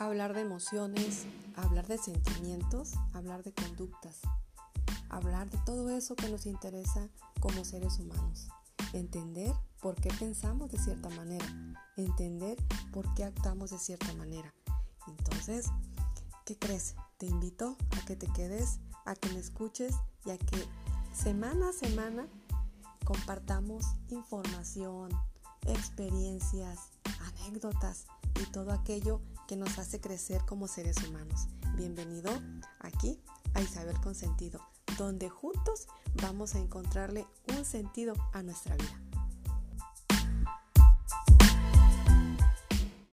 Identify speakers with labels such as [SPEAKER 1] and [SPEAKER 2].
[SPEAKER 1] hablar de emociones, hablar de sentimientos, hablar de conductas, hablar de todo eso que nos interesa como seres humanos. Entender por qué pensamos de cierta manera, entender por qué actuamos de cierta manera. Entonces, ¿qué crees? Te invito a que te quedes, a que me escuches y a que semana a semana compartamos información, experiencias, anécdotas y todo aquello que nos hace crecer como seres humanos. Bienvenido aquí a Isabel Consentido, donde juntos vamos a encontrarle un sentido a nuestra vida.